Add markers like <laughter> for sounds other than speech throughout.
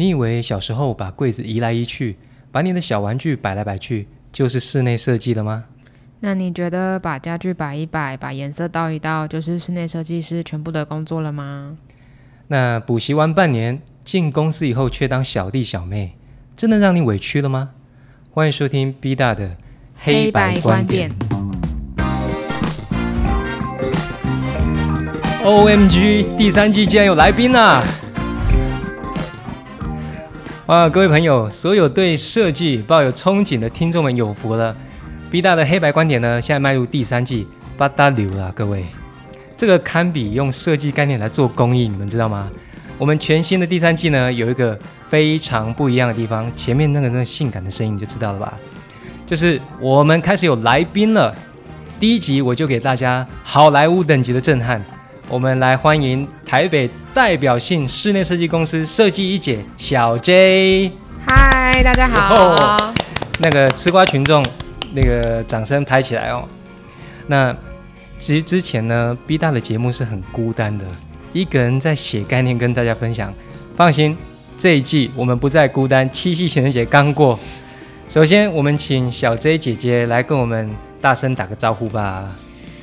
你以为小时候把柜子移来移去，把你的小玩具摆来摆去，就是室内设计了吗？那你觉得把家具摆一摆，把颜色倒一倒，就是室内设计师全部的工作了吗？那补习完半年，进公司以后却当小弟小妹，真的让你委屈了吗？欢迎收听 B 大的黑白观点。O M G，第三季竟然有来宾啊！哇，各位朋友，所有对设计抱有憧憬的听众们有福了。B 大的黑白观点呢，现在迈入第三季，八大流了，各位，这个堪比用设计概念来做公益，你们知道吗？我们全新的第三季呢，有一个非常不一样的地方，前面那个那个性感的声音你就知道了吧？就是我们开始有来宾了。第一集我就给大家好莱坞等级的震撼，我们来欢迎台北代表性室内设计公司设计一姐小 J。嗨，大家好。那个吃瓜群众。那个掌声拍起来哦。那其实之前呢，B 大的节目是很孤单的，一个人在写概念跟大家分享。放心，这一季我们不再孤单。七夕情人节刚过，首先我们请小 J 姐姐来跟我们大声打个招呼吧。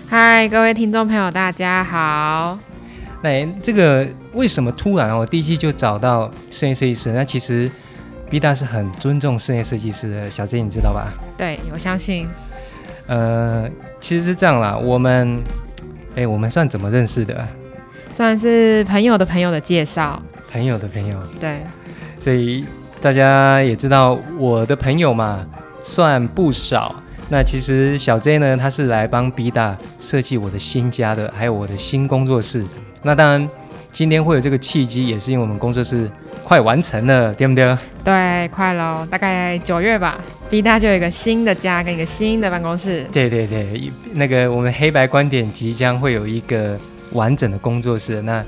嗨，各位听众朋友，大家好。那这个为什么突然我，第一期就找到室内设计师？那其实。B 大是很尊重室内设计师的，小 Z 你知道吧？对，我相信。呃，其实是这样啦，我们，哎，我们算怎么认识的？算是朋友的朋友的介绍。朋友的朋友。对。所以大家也知道，我的朋友嘛，算不少。那其实小 J 呢，他是来帮 B 大设计我的新家的，还有我的新工作室。那当然。今天会有这个契机，也是因为我们工作室快完成了，对不对？对，快喽，大概九月吧。B 大就有一个新的家跟一个新的办公室。对对对，那个我们黑白观点即将会有一个完整的工作室，那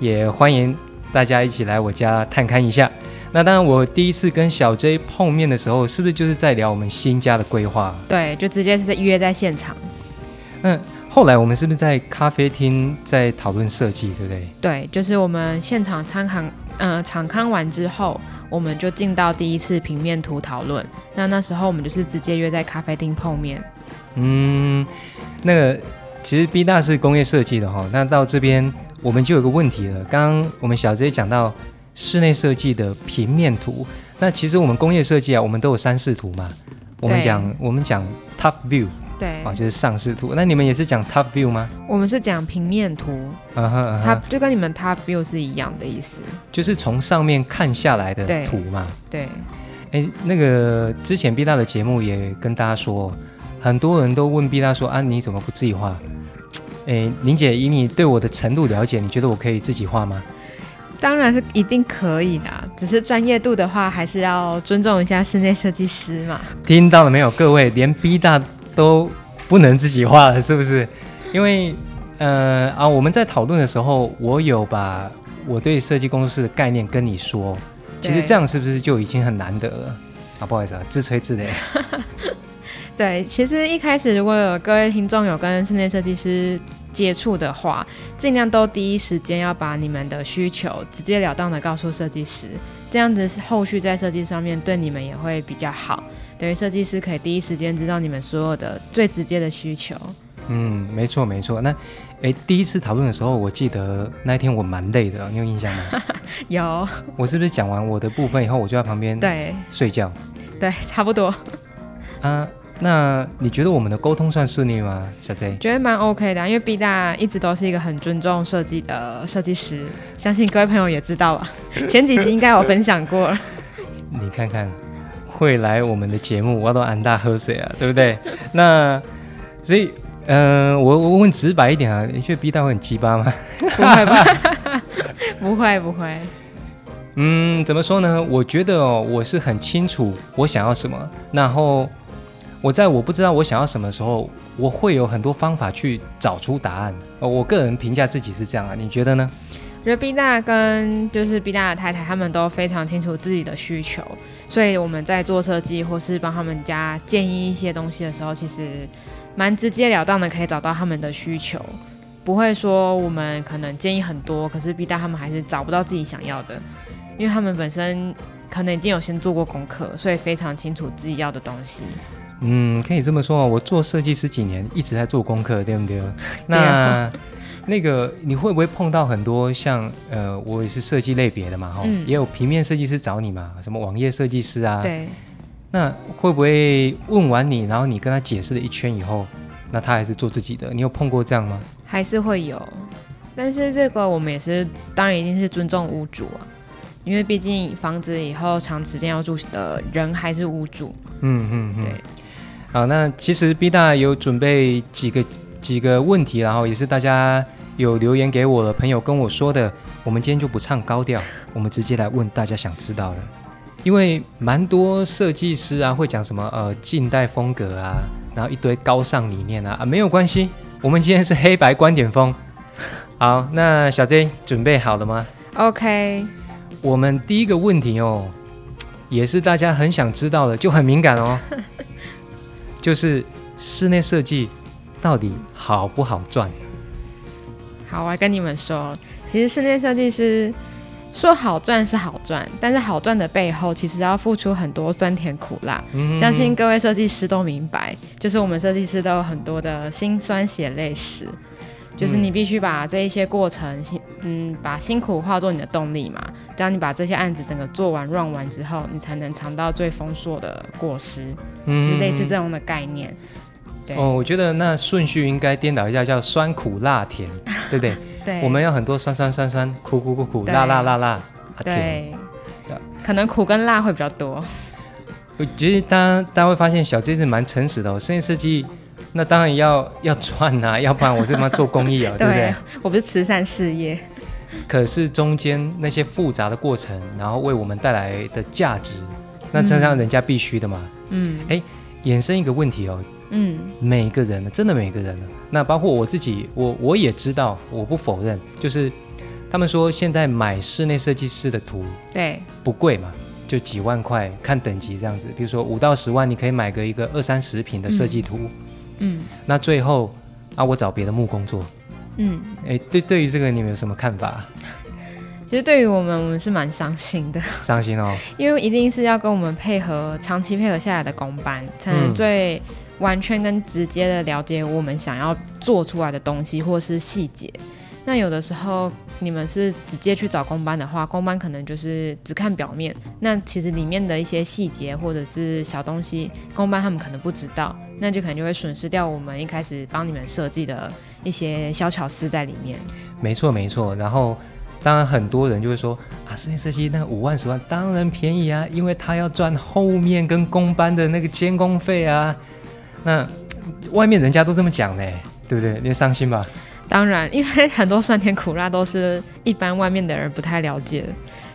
也欢迎大家一起来我家探看一下。那当然，我第一次跟小 J 碰面的时候，是不是就是在聊我们新家的规划？对，就直接是在约在现场。嗯。后来我们是不是在咖啡厅在讨论设计，对不对？对，就是我们现场参考，嗯，场刊完之后，我们就进到第一次平面图讨论。那那时候我们就是直接约在咖啡厅碰面。嗯，那个其实 B 大是工业设计的哈，那到这边我们就有个问题了。刚刚我们小 J 讲到室内设计的平面图，那其实我们工业设计啊，我们都有三视图嘛。我们讲我们讲 top view。对，哦，就是上视图。那你们也是讲 top view 吗？我们是讲平面图，它就跟你们 top view 是一样的意思，就是从上面看下来的图嘛。对。哎，那个之前毕大的节目也跟大家说，很多人都问毕大说啊，你怎么不自己画？哎，林姐，以你对我的程度了解，你觉得我可以自己画吗？当然是一定可以的，只是专业度的话，还是要尊重一下室内设计师嘛。听到了没有，各位？连 B 大。都不能自己画了，是不是？因为，呃啊，我们在讨论的时候，我有把我对设计工作室的概念跟你说。其实这样是不是就已经很难得了？啊，不好意思啊，自吹自擂。<laughs> <laughs> 对，其实一开始如果有各位听众有跟室内设计师接触的话，尽量都第一时间要把你们的需求直截了当的告诉设计师，这样子是后续在设计上面对你们也会比较好。等于设计师可以第一时间知道你们所有的最直接的需求。嗯，没错没错。那，哎，第一次讨论的时候，我记得那一天我蛮累的，你有印象吗？<laughs> 有。我是不是讲完我的部分以后，我就在旁边对睡觉？对，差不多。啊，那你觉得我们的沟通算顺利吗，小 J？觉得蛮 OK 的，因为 B 大一直都是一个很尊重设计的设计师，相信各位朋友也知道吧？<laughs> 前几集应该有分享过。<laughs> 你看看。会来我们的节目，我都安大喝水啊，对不对？<laughs> 那所以，嗯，我我问直白一点啊，你觉得 B 大会很鸡巴吗？不会吧？不会不会。嗯，怎么说呢？我觉得哦，我是很清楚我想要什么，然后我在我不知道我想要什么时候，我会有很多方法去找出答案。呃我个人评价自己是这样啊，你觉得呢？我觉得 B 大跟就是 B 大的太太，他们都非常清楚自己的需求，所以我们在做设计或是帮他们家建议一些东西的时候，其实蛮直截了当的，可以找到他们的需求，不会说我们可能建议很多，可是 B 大他们还是找不到自己想要的。因为他们本身可能已经有先做过功课，所以非常清楚自己要的东西。嗯，可以这么说啊。我做设计师几年，一直在做功课，对不对？那那个你会不会碰到很多像呃，我也是设计类别的嘛，哈、嗯也有平面设计师找你嘛，什么网页设计师啊，对，那会不会问完你，然后你跟他解释了一圈以后，那他还是做自己的？你有碰过这样吗？还是会有，但是这个我们也是，当然一定是尊重屋主啊，因为毕竟房子以后长时间要住的人还是屋主。嗯嗯嗯，对。好，那其实 B 大有准备几个几个问题，然后也是大家有留言给我的朋友跟我说的，我们今天就不唱高调，我们直接来问大家想知道的。因为蛮多设计师啊会讲什么呃近代风格啊，然后一堆高尚理念啊啊没有关系，我们今天是黑白观点风。<laughs> 好，那小 J 准备好了吗？OK，我们第一个问题哦，也是大家很想知道的，就很敏感哦，就是室内设计到底好不好赚？好，我来跟你们说，其实室内设计师说好赚是好赚，但是好赚的背后其实要付出很多酸甜苦辣。嗯相信各位设计师都明白，就是我们设计师都有很多的辛酸血泪史，就是你必须把这一些过程，辛嗯，把辛苦化作你的动力嘛。只要你把这些案子整个做完、run 完之后，你才能尝到最丰硕的果实，嗯就是类似这样的概念。对、哦，我觉得那顺序应该颠倒一下，叫酸苦辣甜，对不对？<laughs> 对，我们有很多酸酸酸酸、苦苦苦苦、辣辣辣辣啊甜。对可能苦跟辣会比较多。我觉得大家大家会发现小 J 是蛮诚实的哦，室内设计 <laughs> 那当然要要赚啊，要不然我是他妈做公益啊，<laughs> 对不对？我不是慈善事业。可是中间那些复杂的过程，然后为我们带来的价值，那这让人家必须的嘛。嗯哎衍生一个问题哦，嗯，每个人呢，真的每个人呢，那包括我自己，我我也知道，我不否认，就是他们说现在买室内设计师的图对，不贵嘛，就几万块，看等级这样子。比如说五到十万，你可以买个一个二三十平的设计图。嗯那最后啊，我找别的木工做。嗯。哎，对，对于这个你们有什么看法？其实对于我们，我们是蛮伤心的，伤心哦。<laughs> 因为一定是要跟我们配合，长期配合下来的工班，才能嗯最完全跟直接的了解我们想要做出来的东西或是细节。那有的时候你们是直接去找公班的话，公班可能就是只看表面，那其实里面的一些细节或者是小东西，公班他们可能不知道，那就可能就会损失掉我们一开始帮你们设计的一些小巧思在里面。没错没错，然后当然很多人就会说啊，室内设计那五万十万当然便宜啊，因为他要赚后面跟工班的那个监工费啊。那外面人家都这么讲呢，对不对？你伤心吧？当然，因为很多酸甜苦辣都是一般外面的人不太了解。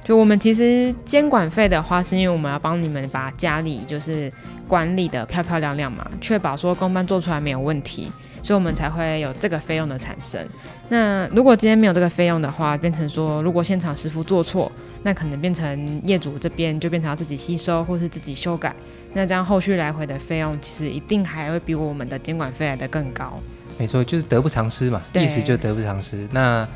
就我们其实监管费的话，是因为我们要帮你们把家里就是管理的漂漂亮亮嘛，确保说公办做出来没有问题，所以我们才会有这个费用的产生。那如果今天没有这个费用的话，变成说如果现场师傅做错，那可能变成业主这边就变成要自己吸收或是自己修改，那这样后续来回的费用其实一定还会比我们的监管费来的更高。没错，就是得不偿失嘛，对意思就是得不偿失。那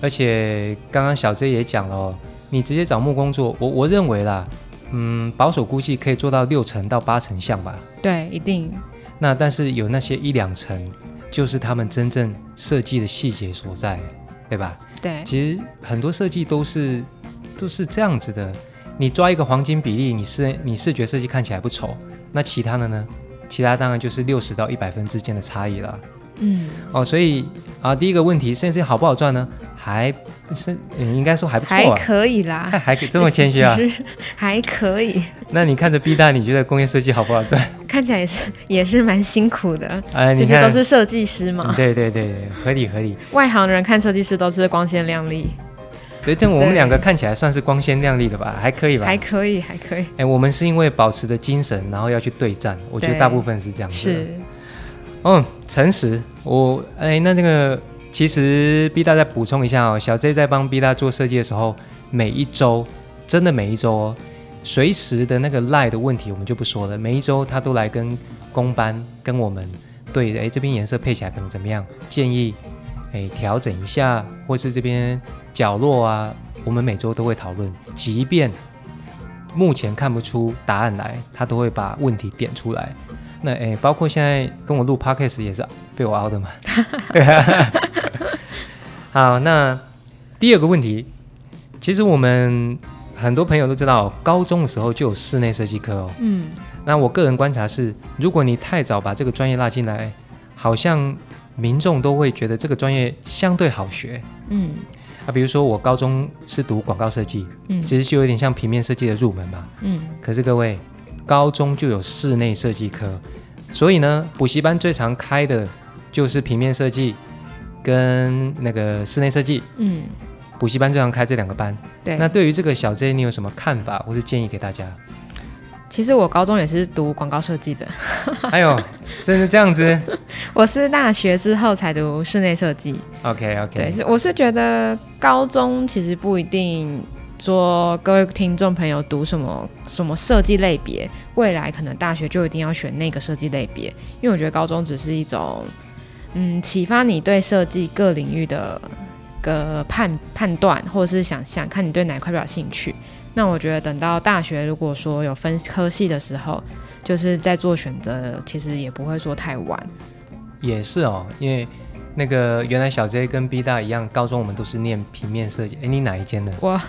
而且刚刚小 J 也讲了、哦，你直接找木工做，我我认为啦，嗯，保守估计可以做到六成到八成像吧。对，一定那但是有那些一两成，就是他们真正设计的细节所在，对吧？对。其实很多设计都是都是这样子的，你抓一个黄金比例，你视你视觉设计看起来不丑，那其他的呢？其他当然就是六十到一百分之间的差异了。嗯，哦，所以啊，第一个问题，甚至好不好赚呢？还是嗯，应该说还不错还啊，可以啦，还还可以这么谦虚啊？是 <laughs> 还可以，那你看着 B 大，你觉得工业设计好不好赚？看起来也是也是蛮辛苦的，哎，这些都是设计师嘛。嗯，对对对对，合理合理。外行人看设计师都是光鲜亮丽，对，但我们两个看起来算是光鲜亮丽的吧，还可以吧？还可以，还可以，哎，我们是因为保持着精神，然后要去对战，我觉得大部分是这样子。，是，嗯，诚实。我哎，那那个其实 B 大再补充一下哦，小 J 在帮 B 大做设计的时候，每一周真的每一周哦，随时的那个赖的问题我们就不说了，每一周他都来跟工班跟我们对，哎，这边颜色配起来可能怎么样，建议哎调整一下，或是这边角落啊我们每周都会讨论，即便目前看不出答案来，他都会把问题点出来。那诶，包括现在跟我录 podcast 也是被我熬的嘛。<laughs> 好，那第二个问题，其实我们很多朋友都知道，高中的时候就有室内设计课哦。嗯，那我个人观察是，如果你太早把这个专业拉进来，好像民众都会觉得这个专业相对好学。嗯啊，比如说我高中是读广告设计，嗯其实就有点像平面设计的入门嘛。嗯可是各位，高中就有室内设计科，所以呢，补习班最常开的就是平面设计跟那个室内设计。嗯，补习班最常开这两个班。对。那对于这个小 J，你有什么看法或是建议给大家？其实我高中也是读广告设计的，<laughs> 哎呦，真是这样子 <laughs> 我是大学之后才读室内设计。OK OK 对我是觉得高中其实不一定说各位听众朋友读什么什么设计类别，未来可能大学就一定要选那个设计类别，因为我觉得高中只是一种嗯启发你对设计各领域的个判判断或者是想象，看你对哪一块比较有兴趣。那我觉得等到大学如果说有分科系的时候，就是在做选择，其实也不会说太晚。也是哦，因为那个原来小 J 跟 B 大一样，高中我们都是念平面设计。哎，你哪一间的？我啊，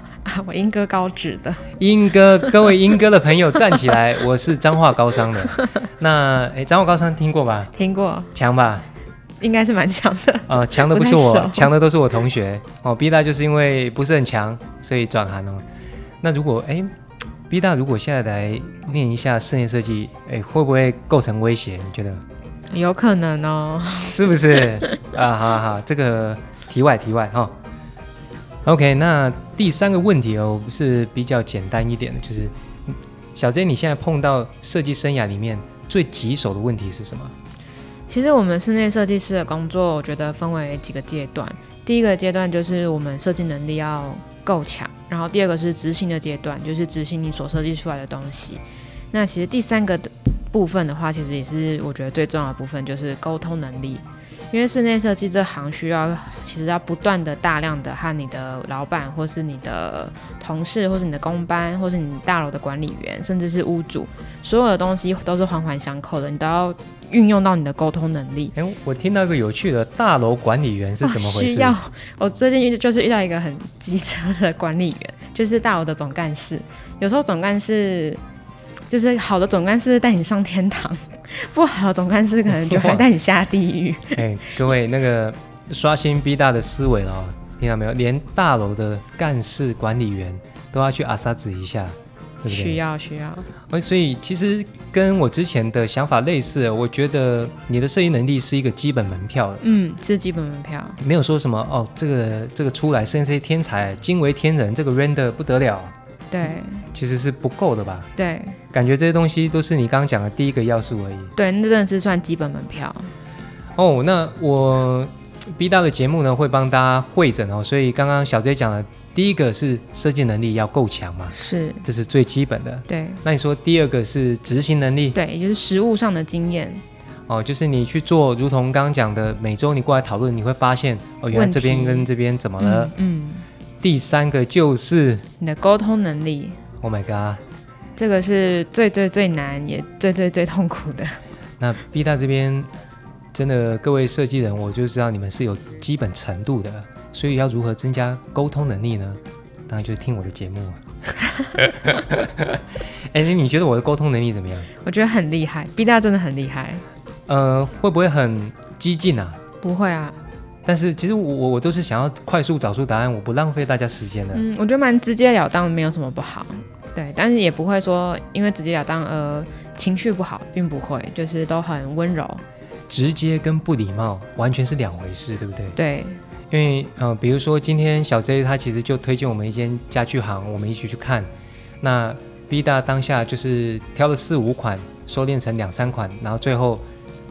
我英哥高职的，英哥，各位英哥的朋友站起来，我是彰化高商的。那哎，彰化高商听过吧？听过，强吧？应该是蛮强的。呃，强的不是我熟，强的都是我同学哦。B 大就是因为不是很强，所以转行哦。那如果哎，B 大如果现在来念一下室内设计，哎，会不会构成威胁？你觉得有可能哦。是不是？<laughs> 啊，好好好，这个题外题外哈、OK，那第三个问题哦，是比较简单一点的，就是嗯小 J，你现在碰到设计生涯里面最棘手的问题是什么？其实我们室内设计师的工作，我觉得分为几个阶段。第一个阶段就是我们设计能力要够强，然后第二个是执行的阶段，就是执行你所设计出来的东西。那其实第三个的部分的话，其实也是我觉得最重要的部分，就是沟通能力。因为室内设计这行需要，其实要不断的大量的和你的老板，或是你的同事，或是你的工班，或是你大楼的管理员，甚至是屋主，所有的东西都是环环相扣的，你都要运用到你的沟通能力。哎，我听到一个有趣的大楼管理员是怎么回事？哦需要我最近遇就是遇到一个很机车的管理员，就是大楼的总干事。有时候总干事就是好的总干事带你上天堂，<laughs> 不好的总干事可能就会带你下地狱。<laughs> 哎，各位那个刷新 B 大的思维了哦，听到没有？连大楼的干事管理员都要去阿萨子一下，对不对？需要需要，哦，所以其实跟我之前的想法类似，我觉得你的设计能力是一个基本门票，嗯，是基本门票。没有说什么哦，这个这个出来甚至天才惊为天人，这个 render 不得了，对其实是不够的吧？对感觉这些东西都是你刚刚讲的第一个要素而已。对，那真的是算基本门票。哦，那我 B 大的节目呢会帮大家会诊哦，所以刚刚小 J 讲的第一个是设计能力要够强嘛，是，这是最基本的。对那你说第二个是执行能力对，也就是实物上的经验。哦，就是你去做，如同刚刚讲的，每周你过来讨论，你会发现哦，原来这边跟这边怎么了？嗯，嗯第三个就是你的沟通能力，，Oh my god，这个是最最最难，也最最最痛苦的。那 B 大这边真的各位设计人，我就知道你们是有基本程度的，所以要如何增加沟通能力呢？当然就是听我的节目。<laughs> 哎、那你觉得我的沟通能力怎么样？我觉得很厉害，B 大真的很厉害。呃，会不会很激进啊？不会啊，但是其实我我我都是想要快速找出答案，我不浪费大家时间的。嗯，我觉得蛮直截了当，没有什么不好。对，但是也不会说因为直截了当而情绪不好，并不会，就是都很温柔。直接跟不礼貌完全是两回事，对不对？对，因为呃，比如说今天小 J 他其实就推荐我们一间家具行，我们一起去看。那 B 大当下就是挑了四五款，收敛成两三款，然后最后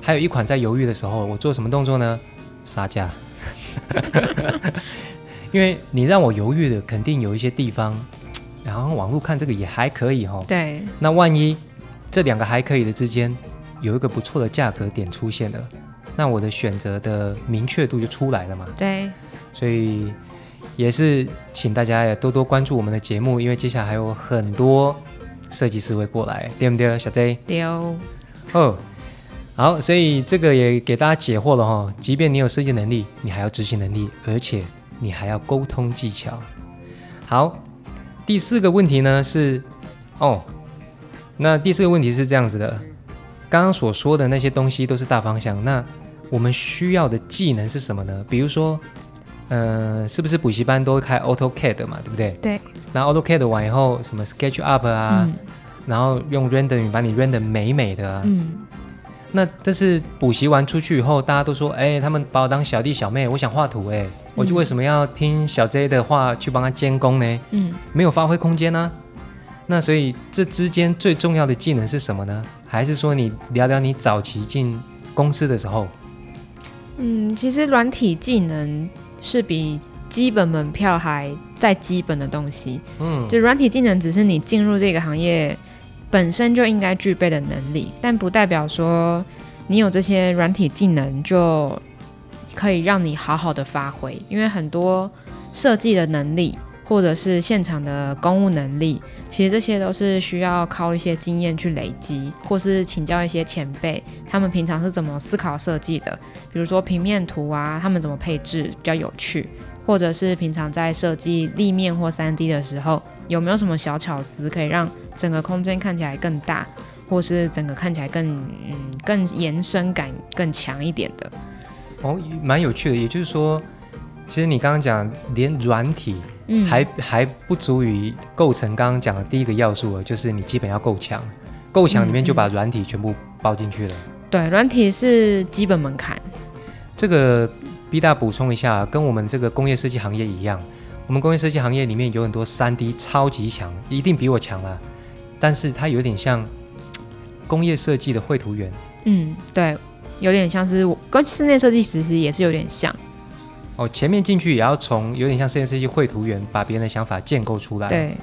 还有一款在犹豫的时候，我做什么动作呢？杀价。<laughs> 因为你让我犹豫的，肯定有一些地方，然后网络看这个也还可以哈、对，那万一这两个还可以的之间有一个不错的价格点出现了，那我的选择的明确度就出来了嘛。对，所以也是请大家也多多关注我们的节目，因为接下来还有很多设计师会过来，对不对，小 Z？丢哦，好，所以这个也给大家解惑了哈。即便你有设计能力，你还要执行能力，而且你还要沟通技巧。好，第四个问题呢是，哦，那第四个问题是这样子的，刚刚所说的那些东西都是大方向，那我们需要的技能是什么呢？比如说，呃，是不是补习班都会开 AutoCAD 嘛，对不对？对。那 AutoCAD 完以后，什么 SketchUp 啊，嗯然后用 Rendering 把你 render 美美的啊。嗯那这是补习完出去以后，大家都说，哎，他们把我当小弟小妹，我想画图，哎，我就为什么要听小 J 的话去帮他监工呢？嗯，没有发挥空间呢、那所以这之间最重要的技能是什么呢？还是说你聊聊你早期进公司的时候？嗯，其实软体技能是比基本门票还再基本的东西。嗯，就软体技能只是你进入这个行业本身就应该具备的能力，但不代表说你有这些软体技能就可以让你好好的发挥，因为很多设计的能力或者是现场的公务能力，其实这些都是需要靠一些经验去累积，或是请教一些前辈，他们平常是怎么思考设计的，比如说平面图啊，他们怎么配置比较有趣，或者是平常在设计立面或三 D 的时候，有没有什么小巧思可以让整个空间看起来更大，或是整个看起来更嗯更延伸感更强一点的？哦，蛮有趣的。也就是说，其实你刚刚讲连软体嗯，还、还不足以构成刚刚讲的第一个要素哦，就是你基本要够强，够强里面就把软体全部包进去了。对，软体是基本门槛。这个 B 大补充一下，跟我们这个工业设计行业一样，我们工业设计行业里面有很多三 D 超级强，一定比我强啦。但是它有点像工业设计的绘图员，嗯，对，有点像是我跟室内设计其实也是有点像。哦，前面进去也要从有点像室内设计绘图员，把别人的想法建构出来。，对，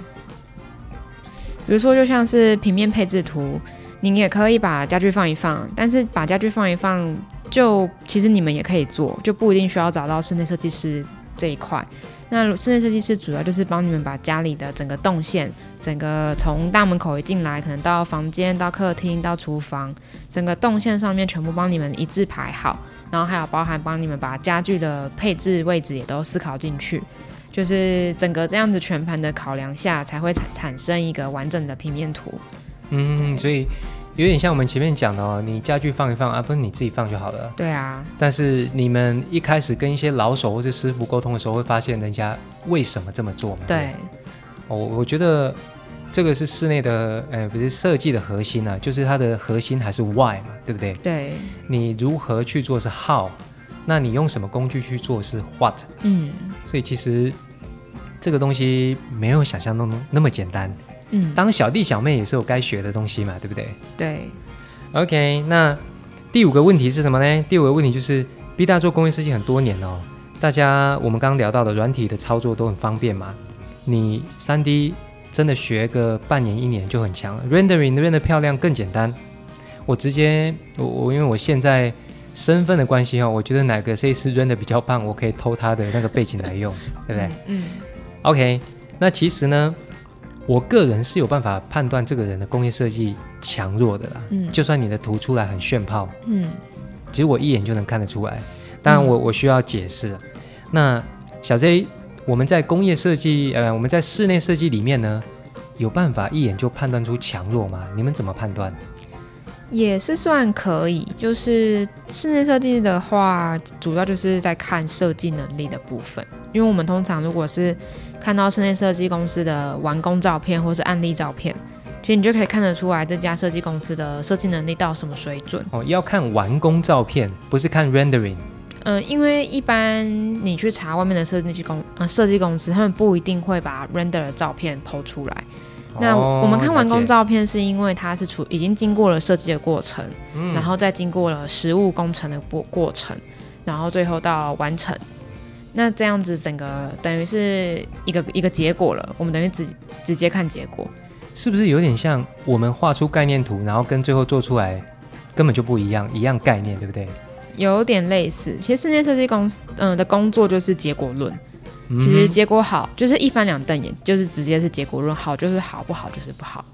比如说就像是平面配置图，你也可以把家具放一放，但是把家具放一放，就其实你们也可以做，就不一定需要找到室内设计师这一块。那室内设计师主要就是帮你们把家里的整个动线，整个从大门口一进来，可能到房间、到客厅、到厨房，整个动线上面全部帮你们一字排好，然后还有包含帮你们把家具的配置位置也都思考进去。就是整个这样子全盘的考量下，才会产产生一个完整的平面图。嗯，所以有点像我们前面讲的哦，你家具放一放啊，不是你自己放就好了。对啊，但是你们一开始跟一些老手或者师傅沟通的时候，会发现人家为什么这么做嘛？对，哦，我觉得这个是室内的，呃，不是设计的核心啊，就是它的核心还是 why 嘛，对不对？对，你如何去做是 how，那你用什么工具去做是 what，嗯所以其实这个东西没有想象中那么简单。嗯，当小弟小妹也是有该学的东西嘛，对不对对，？OK，那第五个问题是什么呢？第五个问题就是 B 大做工业设计很多年哦，大家我们刚刚聊到的软体的操作都很方便嘛，你三 D 真的学个半年一年就很强了，rendering render 漂亮更简单。我直接我我因为我现在身份的关系哦，我觉得哪个设计师 render 比较棒，我可以偷他的那个背景来用，对不对？嗯？OK，那其实呢，我个人是有办法判断这个人的工业设计强弱的啦。嗯就算你的图出来很炫炮，嗯其实我一眼就能看得出来。当然我，我需要解释。那小 J，我们在工业设计，呃，我们在室内设计里面呢，有办法一眼就判断出强弱吗？你们怎么判断？也是算可以。就是室内设计的话，主要就是在看设计能力的部分，因为我们通常如果是看到室内设计公司的完工照片或是案例照片，其实你就可以看得出来这家设计公司的设计能力到什么水准。哦，要看完工照片，不是看 rendering。嗯，因为一般你去查外面的设计公呃设计公司，他们不一定会把 render 的照片抛出来。那哦我们看完工照片，是因为它是处已经经过了设计的过程，嗯然后再经过了实物工程的过过程，然后最后到完成。那这样子整个等于是一个一个结果了，我们等于直直接看结果。是不是有点像我们画出概念图，然后跟最后做出来根本就不一样，一样概念，对不对？有点类似，其实室内设计公司嗯、的工作就是结果论，其实结果好就是一翻两瞪眼，就是直接是结果论，好就是好，不好就是不好。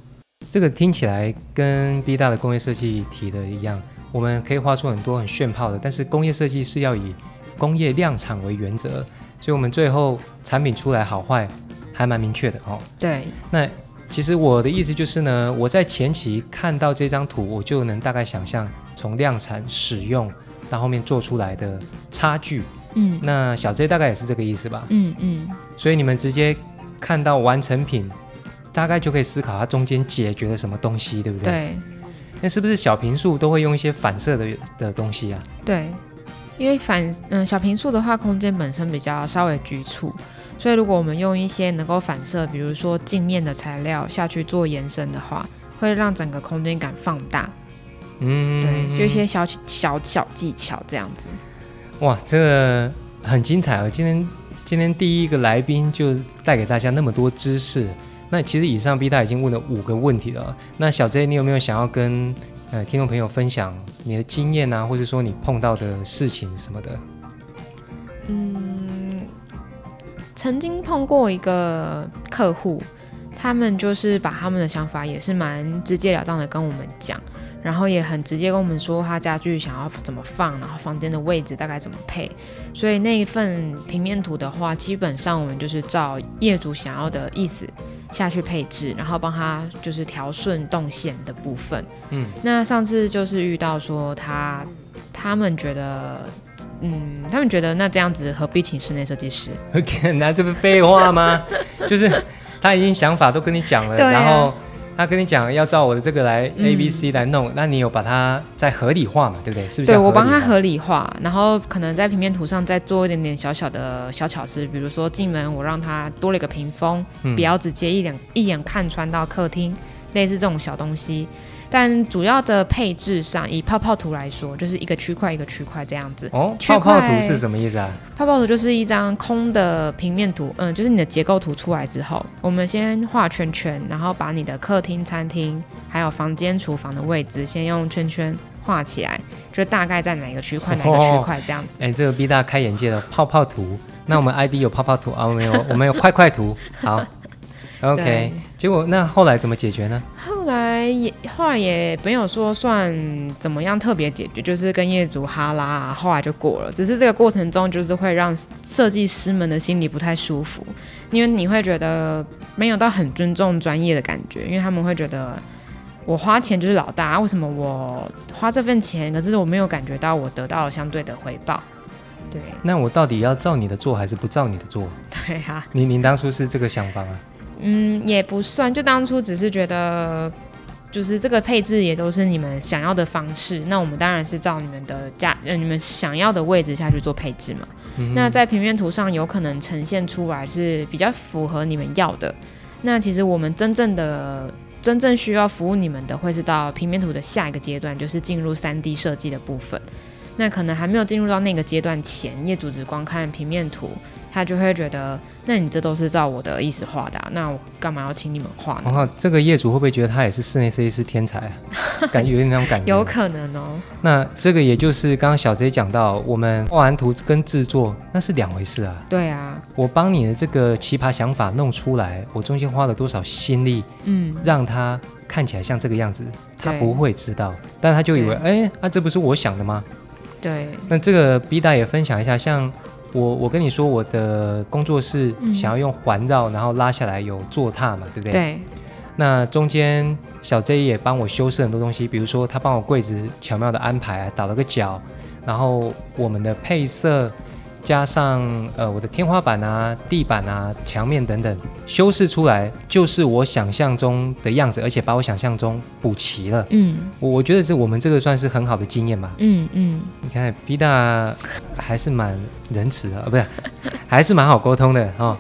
这个听起来跟 B 大的工业设计提的一样，我们可以画出很多很炫炮的，但是工业设计是要以工业量产为原则，所以我们最后产品出来好坏还蛮明确的哦。对，那其实我的意思就是呢，我在前期看到这张图，我就能大概想象从量产使用到后面做出来的差距。嗯那小 J 大概也是这个意思吧？嗯嗯，所以你们直接看到完成品，大概就可以思考它中间解决了什么东西，对不对？。对那是不是小平数都会用一些反射的的东西啊？对，因为反嗯、小平数的话，空间本身比较稍微局促，所以如果我们用一些能够反射，比如说镜面的材料下去做延伸的话，会让整个空间感放大。嗯，对，就一些小小小技巧这样子。哇，这个很精彩哦！今天今天第一个来宾就带给大家那么多知识。那其实以上 B 大已经问了五个问题了。那小 J，你有没有想要跟呃听众朋友分享你的经验啊，或者说你碰到的事情什么的？嗯，曾经碰过一个客户，他们就是把他们的想法也是蛮直截了当的跟我们讲，然后也很直接跟我们说他家具想要怎么放，然后房间的位置大概怎么配。所以那一份平面图的话，基本上我们就是照业主想要的意思下去配置，然后帮他就是调顺动线的部分。嗯，那上次就是遇到说他他们觉得。嗯，他们觉得那这样子何必请室内设计师？<laughs> 那这不废话吗？就是他已经想法都跟你讲了，啊然后他跟你讲要照我的这个来嗯 A B C 来弄，那你有把它再合理化嘛？对不对？是不是？对我帮他。合理化，然后可能在平面图上再做一点点小小的小巧思，比如说进门我让他多了一个屏风，嗯不要直接一眼一眼看穿到客厅，类似这种小东西。但主要的配置上，以泡泡图来说，就是一个区块一个区块这样子。哦，区泡泡图是什么意思啊？泡泡图就是一张空的平面图，嗯，就是你的结构图出来之后，我们先画圈圈，然后把你的客厅、餐厅还有房间、厨房的位置先用圈圈画起来，就大概在哪个区块、哪个区块这样子。哎，这个逼大开眼界了，泡泡图。那我们 ID 有泡泡图啊，我们有我们有块块图。好，OK <laughs> 对。结果那后来怎么解决呢？后来也后来也没有说算怎么样特别解决，就是跟业主哈拉、啊，后来就过了。只是这个过程中，就是会让设计师们的心里不太舒服，因为你会觉得没有到很尊重专业的感觉，因为他们会觉得我花钱就是老大，为什么我花这份钱，可是我没有感觉到我得到相对的回报？对那我到底要照你的做还是不照你的做？对啊，您您当初是这个想法吗？嗯，也不算，就当初只是觉得，就是这个配置也都是你们想要的方式，那我们当然是照你们的价，呃，你们想要的位置下去做配置嘛。嗯那在平面图上有可能呈现出来是比较符合你们要的。那其实我们真正的真正需要服务你们的，会是到平面图的下一个阶段，就是进入三 D 设计的部分。那可能还没有进入到那个阶段前，业主只光看平面图，他就会觉得，那你这都是照我的意思画的啊、那我干嘛要请你们画呢？然后这个业主会不会觉得他也是室内设计师天才啊？<laughs> 感觉有点那种感觉。有可能哦。那这个也就是刚刚小 J 讲到，我们画完图跟制作那是两回事啊。对啊，我帮你的这个奇葩想法弄出来，我中间花了多少心力，嗯，让他看起来像这个样子，他不会知道，但他就以为，哎，啊，这不是我想的吗？对，那这个 B 大也分享一下，像我我跟你说，我的工作室嗯想要用环绕，然后拉下来有坐踏嘛，对不对？。对，那中间小 J 也帮我修饰很多东西，比如说他帮我柜子巧妙的安排，倒了个角，然后我们的配色加上呃我的天花板啊、地板啊、墙面等等修饰出来，就是我想象中的样子，而且把我想象中补齐了。嗯我我觉得这我们这个算是很好的经验吧。嗯嗯，你看 B 大还是蛮仁慈的，啊，不是，<laughs> 还是蛮好沟通的哦。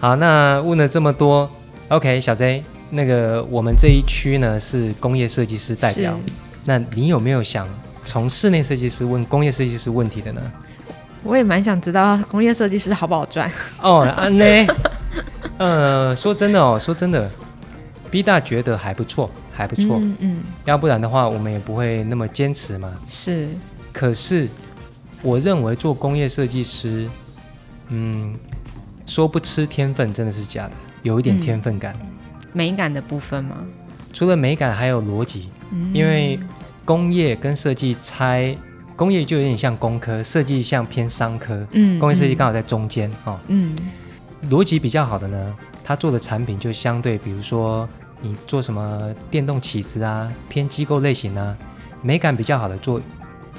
好，那问了这么多，OK，小 J，那个我们这一区呢是工业设计师代表，那你有没有想从室内设计师问工业设计师问题的呢？我也蛮想知道工业设计师好不好赚。哦，安呢？<laughs> 呃，说真的哦，说真的，B 大觉得还不错，还不错，嗯嗯，要不然的话我们也不会那么坚持嘛。是，可是，我认为做工业设计师，嗯，说不吃天分真的是假的，有一点嗯天分感。美感的部分吗？除了美感，还有逻辑，嗯因为工业跟设计拆，工业就有点像工科，设计像偏商科，嗯工业设计嗯刚好在中间哦。嗯逻辑比较好的呢，他做的产品就相对，比如说你做什么电动起子啊，偏机构类型啊，美感比较好的做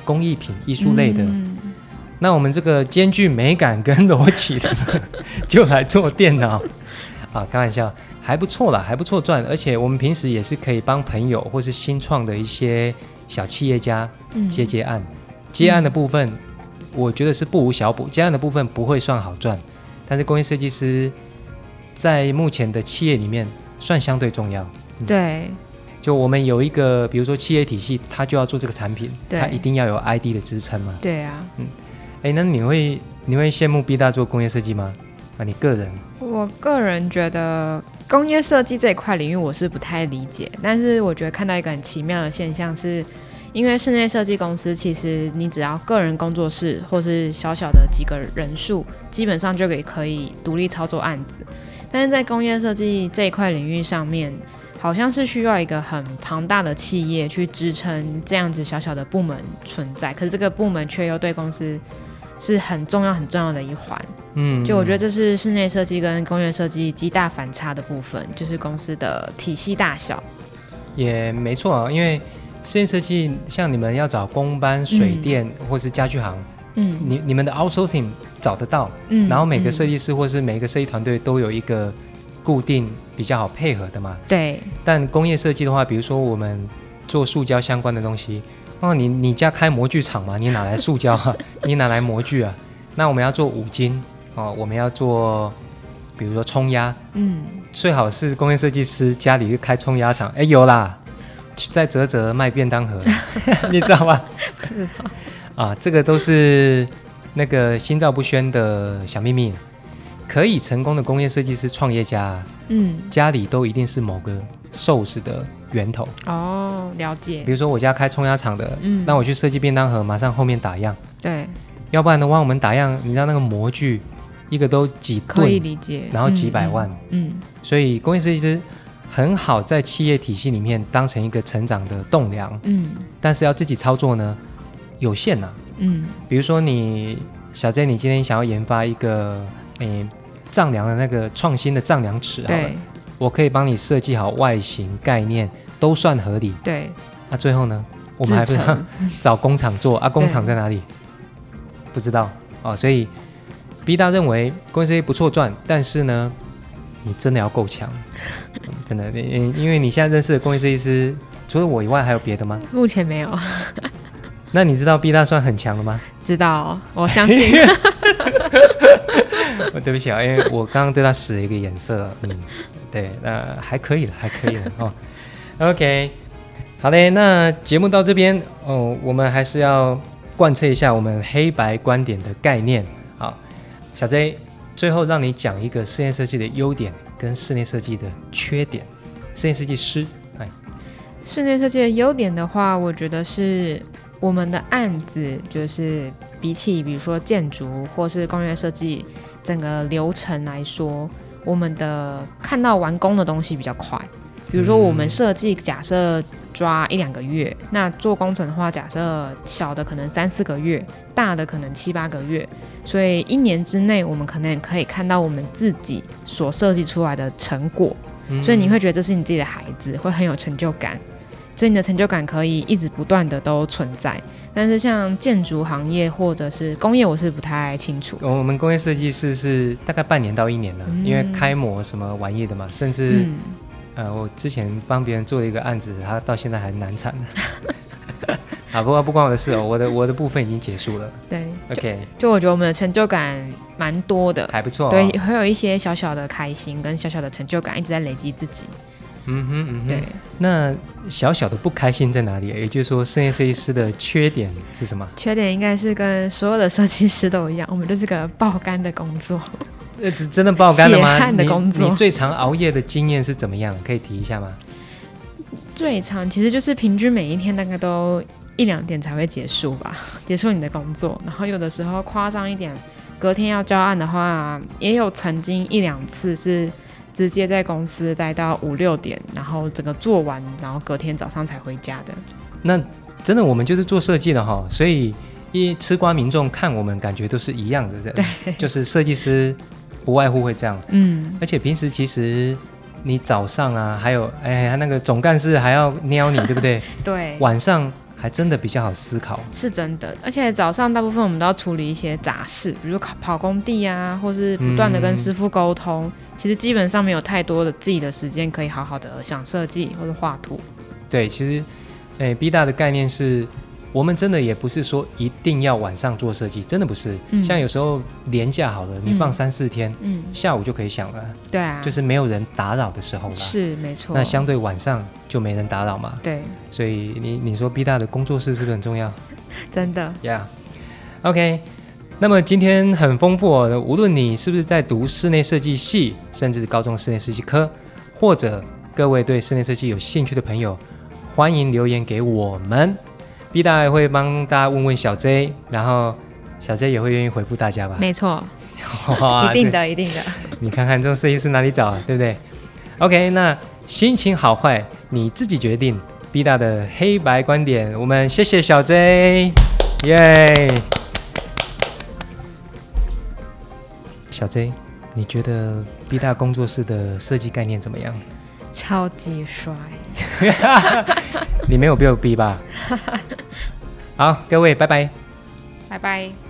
工艺品、艺术类的。嗯那我们这个兼具美感跟逻辑的，<laughs> 就来做电脑啊，开玩笑，还不错啦，还不错赚。而且我们平时也是可以帮朋友或是新创的一些小企业家嗯接接案，接案的部分，我觉得是不无小补。接案的部分不会算好赚，但是工业设计师在目前的企业里面算相对重要。对就我们有一个，比如说企业体系，它就要做这个产品，对它一定要有 ID 的支撑嘛。对啊，嗯哎，那你会你会羡慕 B 大做工业设计吗？啊，你个人我个人觉得工业设计这一块领域我是不太理解，但是我觉得看到一个很奇妙的现象是。因为室内设计公司，其实你只要个人工作室或是小小的几个人数，基本上就可以可以独立操作案子。但是在工业设计这一块领域上面，好像是需要一个很庞大的企业去支撑这样子小小的部门存在，可是这个部门却又对公司是很重要很重要的一环。嗯，就我觉得这是室内设计跟工业设计极大反差的部分，就是公司的体系大小。也没错啊，因为室内设计像你们要找工班、水嗯电、或是家具行，嗯你你们的 outsourcing 找得到，嗯然后每个设计、计师或是每个设计团队都有一个固定比较好配合的嘛。对但工业设计的话，比如说我们做塑胶相关的东西，哦，你你家开模具厂嘛，你哪来塑胶啊？<laughs> 你哪来模具啊？那我们要做五金哦，我们要做，比如说冲压，嗯最好是工业设计师家里开冲压厂，哎，有啦，去在泽泽卖便当盒，<laughs> 你知道吗？啊，这个都是那个心照不宣的小秘密。可以成功的工业设计师、创业家，嗯家里都一定是某个 source 的源头。哦，了解比，如说我家开冲压厂的，嗯那我去设计便当盒，马上后面打样。对，要不然的话，我们打样，你知道那个模具一个都几可以，理解。然后几百万，嗯，所以工业设计师很好在企业体系里面当成一个成长的栋梁，嗯但是要自己操作呢有限呐、嗯比如说你小 J，你今天想要研发一个诶丈量的那个创新的丈量尺，嗯，好了对，我可以帮你设计好外形概念，都算合理。对，那、最后呢，我们还是要 <laughs> 找工厂做啊？工厂在哪里？不知道哦。所以 B 大认为公司不错赚，但是呢，你真的要够强，嗯真的。你因为你现在认识的工业设计师，除了我以外，还有别的吗？目前没有那你知道 B 大算很强了吗？知道，我相信。我 <laughs> 对不起啊，因为我刚刚对他使了一个眼色，嗯，对，那还可以了，还可以了哦。OK，好嘞，那节目到这边哦，我们还是要贯彻一下我们黑白观点的概念。好，小 J，最后让你讲一个室内设计的优点跟室内设计的缺点。室内设计师，哎，室内设计的优点的话，我觉得是我们的案子，就是比起比如说建筑或是工业设计整个流程来说，我们的看到完工的东西比较快。比如说我们嗯设计假设抓一两个月，那做工程的话，假设小的可能三四个月，大的可能七八个月，所以一年之内我们可能也可以看到我们自己所设计出来的成果。嗯所以你会觉得这是你自己的孩子，会很有成就感，所以你的成就感可以一直不断的都存在。但是像建筑行业或者是工业，我是不太清楚。我们工业设计师是大概半年到一年的，嗯因为开模什么玩意的嘛，甚至、嗯，呃，我之前帮别人做了一个案子，他到现在还难产呢。<laughs> 啊，不过不关我的事哦，我的我的部分已经结束了。对，OK，就我觉得我们的成就感蛮多的。还不错、哦。对，，会有一些小小的开心跟小小的成就感一直在累积自己。嗯哼嗯哼。对，那小小的不开心在哪里？也就是说，室内设计师的缺点是什么？缺点应该是跟所有的设计师都一样，我们就是个爆肝的工作。呃，真真的爆肝了吗？血汗的工作你你最常熬夜的经验是怎么样？可以提一下吗？最长其实就是平均每一天大概都一两点才会结束吧，<laughs> 结束你的工作。然后有的时候夸张一点，隔天要交案的话，也有曾经一两次是直接在公司待到五六点，然后整个做完，然后隔天早上才回家的。那真的我们就是做设计的哈，所以一吃瓜民众看我们感觉都是一样的，对，就是设计师不外乎会这样，嗯，而且平时其实你早上啊，还有哎，他那个总干事还要撩你，对不对？<laughs> 对，晚上还真的比较好思考，是真的。而且早上大部分我们都要处理一些杂事，比如跑跑工地啊，或是不断的跟师傅沟通。其实基本上没有太多的自己的时间可以好好的想设计或者画图。对，其实，哎，B 大的概念是。我们真的也不是说一定要晚上做设计，真的不是。像有时候年假好了，你放三四天，嗯，下午就可以想了。对啊，就是没有人打扰的时候了。是没错。那相对晚上就没人打扰嘛。对。所以你你说 B 大的工作室是不是很重要？真的。Yeah。OK。那么今天很丰富哦，无论你是不是在读室内设计系，甚至高中室内设计科，或者各位对室内设计有兴趣的朋友，欢迎留言给我们。B 大也会帮大家问问小 J，然后小 J 也会愿意回复大家吧？没错，<laughs> 一定的，一定的。你看看这种设计师哪里找，啊对不对？OK，那心情好坏你自己决定。B 大的黑白观点，我们谢谢小 J，耶！小 J，你觉得 B 大工作室的设计概念怎么样？超级帅。<laughs> 你没有被我逼吧？<laughs> 好，各位，拜拜，拜拜。